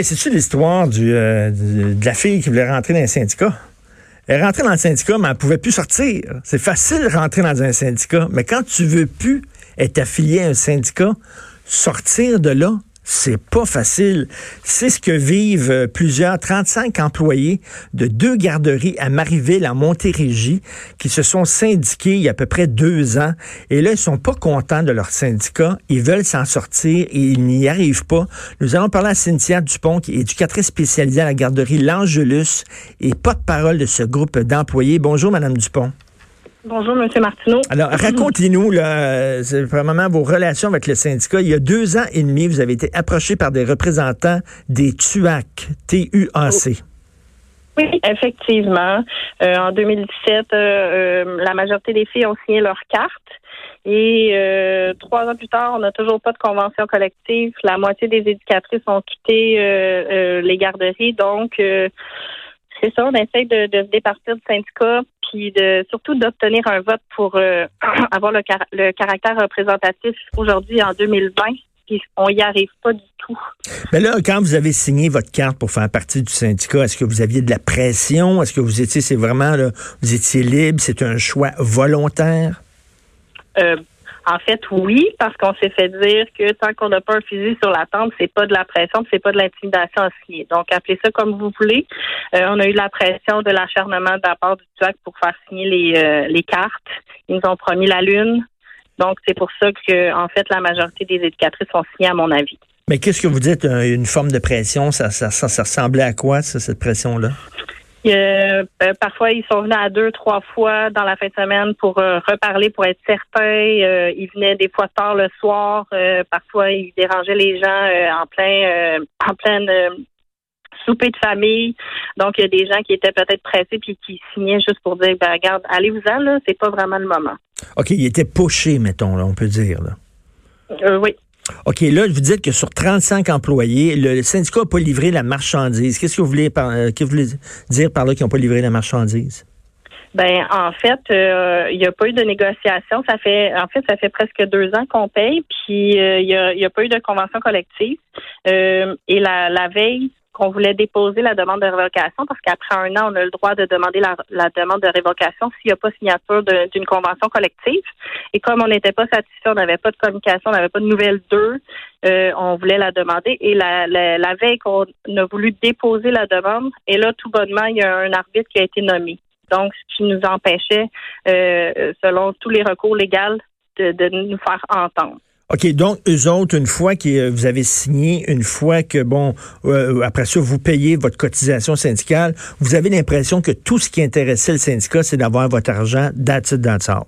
C'est-tu l'histoire euh, de la fille qui voulait rentrer dans un syndicat? Elle rentrée dans le syndicat, mais elle pouvait plus sortir. C'est facile de rentrer dans un syndicat, mais quand tu veux plus être affilié à un syndicat, sortir de là, c'est pas facile. C'est ce que vivent euh, plusieurs 35 employés de deux garderies à Marieville, en Montérégie, qui se sont syndiqués il y a à peu près deux ans. Et là, ils sont pas contents de leur syndicat. Ils veulent s'en sortir et ils n'y arrivent pas. Nous allons parler à Cynthia Dupont, qui est éducatrice spécialisée à la garderie L'Angelus et porte-parole de ce groupe d'employés. Bonjour, Madame Dupont. Bonjour, M. Martineau. Alors, racontez-nous, là, vraiment vos relations avec le syndicat. Il y a deux ans et demi, vous avez été approché par des représentants des TUAC, T-U-A-C. Oui, effectivement. Euh, en 2017, euh, euh, la majorité des filles ont signé leur carte. Et euh, trois ans plus tard, on n'a toujours pas de convention collective. La moitié des éducatrices ont quitté les garderies. Donc, euh, c'est ça, on essaie de, de se départir du syndicat, puis de surtout d'obtenir un vote pour euh, avoir le, car- le caractère représentatif aujourd'hui en 2020. Puis on y arrive pas du tout. Mais là, quand vous avez signé votre carte pour faire partie du syndicat, est-ce que vous aviez de la pression? Est-ce que vous étiez, c'est vraiment, là, vous étiez libre, c'est un choix volontaire? Euh, en fait, oui, parce qu'on s'est fait dire que tant qu'on n'a pas un fusil sur la tempe, c'est pas de la pression, c'est pas de l'intimidation à signer. Donc, appelez ça comme vous voulez. Euh, on a eu la pression de l'acharnement de la part du TUAC pour faire signer les, euh, les cartes. Ils nous ont promis la lune. Donc, c'est pour ça que, en fait, la majorité des éducatrices ont signé, à mon avis. Mais qu'est-ce que vous dites, une forme de pression? Ça, ça, ça, ça ressemblait à quoi, ça, cette pression-là? Euh, euh, parfois, ils sont venus à deux, trois fois dans la fin de semaine pour euh, reparler, pour être certains. Euh, ils venaient des fois tard le soir. Parfois, ils dérangeaient les gens en plein, en pleine souper de famille. Donc, il y a des gens qui étaient peut-être pressés puis qui signaient juste pour dire, ben regarde, allez-vous-en là, c'est pas vraiment le moment. OK, il était poché, mettons, là, on peut dire. Là. Oui. OK, là, vous dites que sur 35 employés, le syndicat n'a pas livré la marchandise. Qu'est-ce que vous voulez, euh, que vous voulez dire par là qu'ils n'ont pas livré la marchandise? Ben en fait, euh, il n'y a pas eu de négociation. Ça fait en fait, ça fait presque deux ans qu'on paye, puis euh, il n'y a, pas eu de convention collective. Euh, et la veille qu'on voulait déposer la demande de révocation, parce qu'après un an, on a le droit de demander la, la demande de révocation s'il n'y a pas signature d'une convention collective. Et comme on n'était pas satisfait, on n'avait pas de communication, on n'avait pas de nouvelles d'eux, euh, on voulait la demander. Et la, la, la veille qu'on a voulu déposer la demande, et là, tout bonnement, il y a un arbitre qui a été nommé. Donc, ce qui nous empêchait, euh, selon tous les recours légaux, de, de nous faire entendre. OK, donc, eux autres, une fois que euh, vous avez signé, une fois que, bon, euh, après ça, vous payez votre cotisation syndicale, vous avez l'impression que tout ce qui intéressait le syndicat, c'est d'avoir votre argent, that's it, that's all.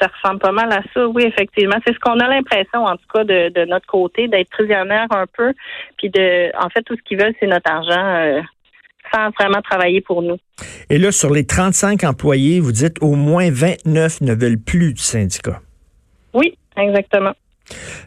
Ça ressemble pas mal à ça, oui, effectivement. C'est ce qu'on a l'impression, en tout cas, de, de notre côté, d'être prisonnière un peu. Puis de en fait, tout ce qu'ils veulent, c'est notre argent euh, sans vraiment travailler pour nous. Et là, sur les 35 employés, vous dites au moins 29 ne veulent plus du syndicat. Oui, exactement.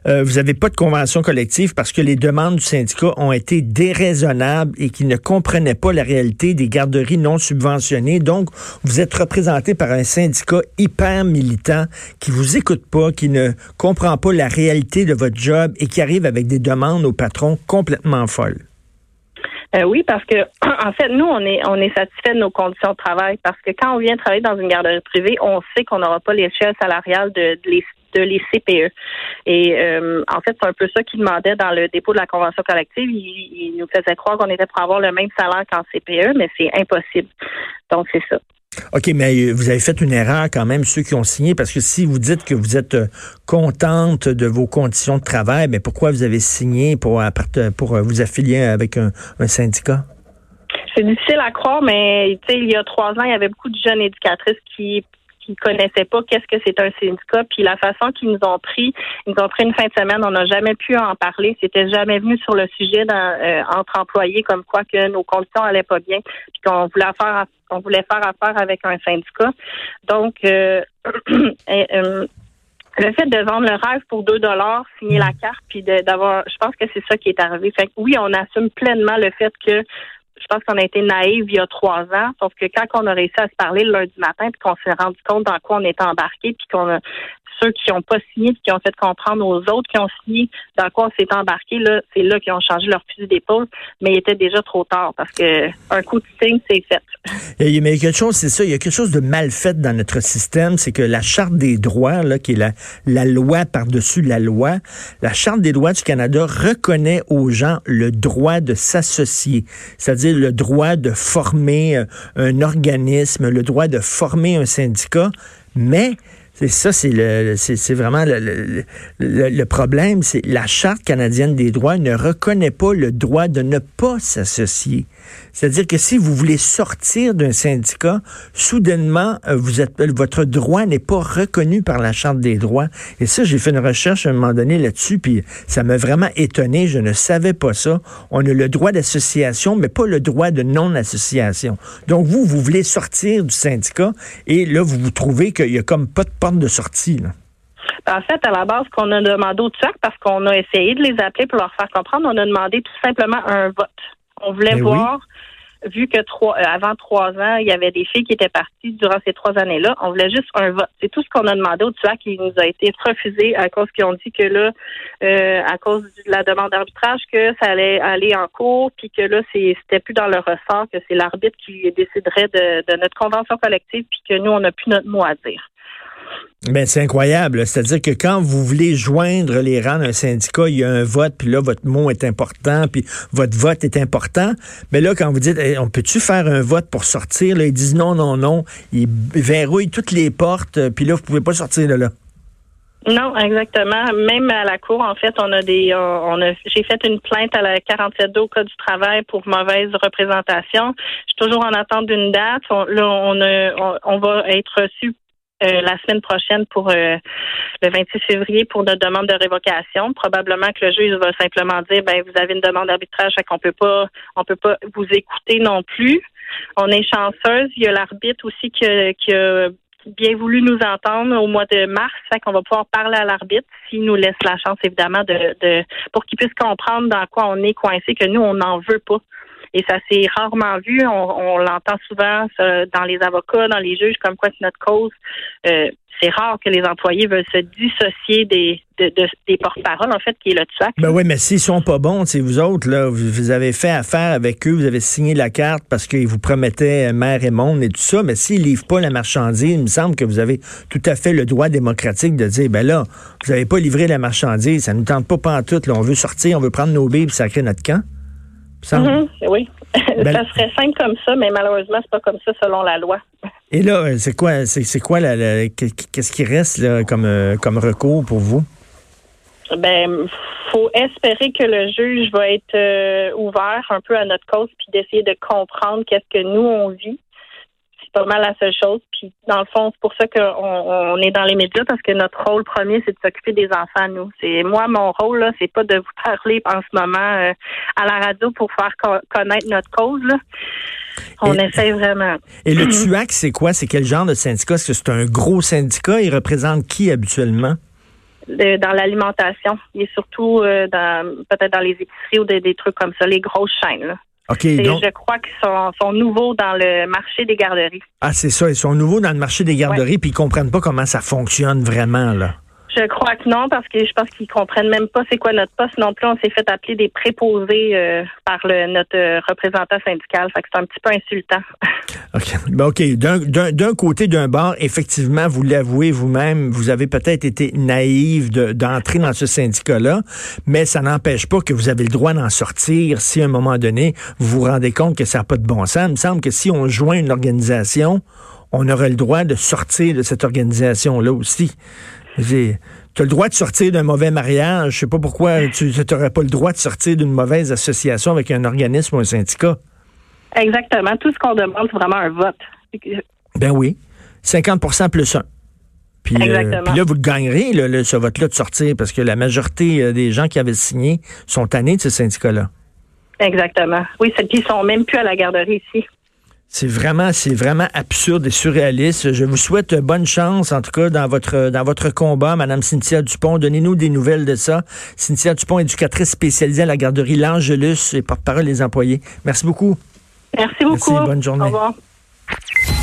Euh, vous n'avez pas de convention collective parce que les demandes du syndicat ont été déraisonnables et qu'ils ne comprenaient pas la réalité des garderies non subventionnées. Donc, vous êtes représenté par un syndicat hyper militant qui vous écoute pas, qui ne comprend pas la réalité de votre job et qui arrive avec des demandes au patron complètement folles. Euh, oui, parce que en fait, nous, on est on est satisfait de nos conditions de travail parce que quand on vient travailler dans une garderie privée, on sait qu'on n'aura pas l'échelle salariale de, de les de les CPE. Et euh, en fait, c'est un peu ça qu'ils demandaient dans le dépôt de la convention collective. Ils, ils nous faisaient croire qu'on était pour avoir le même salaire qu'en CPE, mais c'est impossible. Donc, c'est ça. OK, mais vous avez fait une erreur quand même, ceux qui ont signé, parce que si vous dites que vous êtes euh, contente de vos conditions de travail, mais pourquoi vous avez signé pour, pour euh, vous affilier avec un, un syndicat? C'est difficile à croire, mais il y a trois ans, il y avait beaucoup de jeunes éducatrices qui qui connaissaient pas qu'est-ce que c'est un syndicat, puis la façon qu'ils nous ont pris, ils nous ont pris une fin de semaine, on n'a jamais pu en parler, c'était jamais venu sur le sujet euh, entre employés comme quoi que nos conditions allaient pas bien, puis qu'on voulait faire on voulait faire affaire avec un syndicat. Donc euh, euh, le fait de vendre le rêve pour 2 dollars, signer la carte, puis d'avoir, je pense que c'est ça qui est arrivé. Fait que oui, on assume pleinement le fait que je pense qu'on a été naïf il y a trois ans, sauf que quand on a réussi à se parler le lundi matin, puis qu'on s'est rendu compte dans quoi on était embarqué, puis qu'on a ceux qui n'ont pas signé, qui ont fait comprendre aux autres qui ont signé dans quoi on s'est embarqué, là, c'est là qu'ils ont changé leur fusil d'épaule, mais il était déjà trop tard parce que un coup de signe, c'est fait. Il y a quelque chose, c'est ça, il y a quelque chose de mal fait dans notre système, c'est que la Charte des droits, qui est la, loi par-dessus la loi, la Charte des droits du Canada reconnaît aux gens le droit de s'associer, c'est-à-dire le droit de former euh, un organisme, le droit de former un syndicat, mais c'est ça, c'est vraiment le, le, le, problème. C'est la charte canadienne des droits ne reconnaît pas le droit de ne pas s'associer. C'est-à-dire que si vous voulez sortir d'un syndicat, soudainement, euh, euh, votre droit n'est pas reconnu par la Charte des droits. Et ça, j'ai fait une recherche à un moment donné là-dessus, puis ça m'a vraiment étonné. Je ne savais pas ça. On a le droit d'association, mais pas le droit de non-association. Donc, vous, vous voulez sortir du syndicat, et là, vous vous trouvez qu'il y a comme pas de porte de sortie. Là. En fait, à la base, qu'on a demandé au TUAC, parce qu'on a essayé de les appeler pour leur faire comprendre, on a demandé tout simplement un vote. On voulait ben voir, vu que trois, euh, avant trois ans, il y avait des filles qui étaient parties durant ces trois années-là. On voulait juste un vote. C'est tout ce qu'on a demandé au TUA qui nous a été refusé à cause qu'ils ont dit que là, euh, à cause de la demande d'arbitrage, que ça allait aller en cours, puis que là, c'était plus dans le ressort, que c'est l'arbitre qui déciderait de, de notre convention collective, puis que nous, on n'a plus notre mot à dire. Ben, c'est incroyable. C'est-à-dire que quand vous voulez joindre les rangs d'un syndicat, il y a un vote, puis là, votre mot est important, puis votre vote est important. Mais là, quand vous dites, on peut-tu faire un vote pour sortir, là, ils disent non, non, non. Ils verrouillent toutes les portes, puis là, vous pouvez pas sortir de là. Non, exactement. Même à la cour, en fait, on a des, on a, j'ai fait une plainte à la 47 au code du travail pour mauvaise représentation. Je suis toujours en attente d'une date. Là, on, a, on va être reçu euh, la semaine prochaine pour euh, le 26 février pour notre demande de révocation. Probablement que le juge va simplement dire ben vous avez une demande d'arbitrage, fait qu'on peut pas on peut pas vous écouter non plus. On est chanceuse. Il y a l'arbitre aussi qui a, bien voulu nous entendre au mois de mars, fait qu'on va pouvoir parler à l'arbitre s'il nous laisse la chance évidemment de, de pour qu'il puisse comprendre dans quoi on est coincé, que nous on n'en veut pas. Et ça s'est rarement vu. On, l'entend souvent dans les avocats, dans les juges, comme quoi c'est notre cause. Euh, c'est rare que les employés veulent se dissocier des, des porte-paroles, en fait, qui est le TUAC. Ben oui, mais s'ils sont pas bons, c'est vous autres, là, vous, avez fait affaire avec eux, vous avez signé la carte parce qu'ils vous promettaient mère et monde et tout ça, mais s'ils livrent pas la marchandise, il me semble que vous avez tout à fait le droit démocratique de dire, ben là, vous n'avez pas livré la marchandise, ça nous tente pas tout, là, on veut sortir, on veut prendre nos billes et sacrer notre camp. Mm-hmm. oui. Ben, ça serait simple comme ça, mais malheureusement, c'est pas comme ça selon la loi. Et là, c'est quoi, c'est, quoi qu'est-ce qui reste là, comme, euh, comme recours pour vous? Ben, faut espérer que le juge va être euh, ouvert un peu à notre cause puis d'essayer de comprendre qu'est-ce que nous on vit pas mal la seule chose. Puis dans le fond, c'est pour ça qu'on on est dans les médias parce que notre rôle premier, c'est de s'occuper des enfants, nous. C'est moi, mon rôle, là, c'est pas de vous parler en ce moment euh, à la radio pour faire connaître notre cause. Là. On essaie vraiment. Et le TUAC, c'est quoi? C'est quel genre de syndicat? Est-ce que c'est un gros syndicat? Il représente qui habituellement? dans l'alimentation. Il est surtout euh, dans peut-être dans les épiceries ou des, trucs comme ça, les grosses chaînes. Là. Je crois qu'ils sont, nouveaux dans le marché des garderies. Ah, c'est ça. Ils sont nouveaux dans le marché des garderies, puis ils comprennent pas comment ça fonctionne vraiment, là. Je crois que non, parce que je pense qu'ils comprennent même pas c'est quoi notre poste non plus. On s'est fait appeler des préposés euh, par le, notre euh, représentant syndical. Fait que c'est un petit peu insultant. OK. Ben, OK. D'un côté, d'un bord, effectivement, vous l'avouez vous-même, vous avez peut-être été naïve d'entrer dans ce syndicat-là, mais ça n'empêche pas que vous avez le droit d'en sortir si à un moment donné, vous vous rendez compte que ça n'a pas de bon sens. Il me semble que si on joint une organisation, on aurait le droit de sortir de cette organisation-là aussi. Tu as le droit de sortir d'un mauvais mariage. Je sais pas pourquoi tu n'aurais pas le droit de sortir d'une mauvaise association avec un organisme ou un syndicat. Exactement. Tout ce qu'on demande, c'est vraiment un vote. Ben oui. 50% plus 1. Puis, euh, Exactement. puis là, vous le gagnerez, là, ce vote-là, de sortir, parce que la majorité euh, des gens qui avaient signé sont tannés de ce syndicat-là. Exactement. Oui, puis ils sont même plus à la garderie ici. C'est vraiment, c'est vraiment absurde et surréaliste. Je vous souhaite bonne chance, en tout cas, dans votre, dans votre combat, Madame Cynthia Dupont. Donnez-nous des nouvelles de ça. Cynthia Dupont, éducatrice spécialisée à la garderie L'Angelus et porte-parole des employés. Merci beaucoup. Merci beaucoup. bonne journée. Au revoir.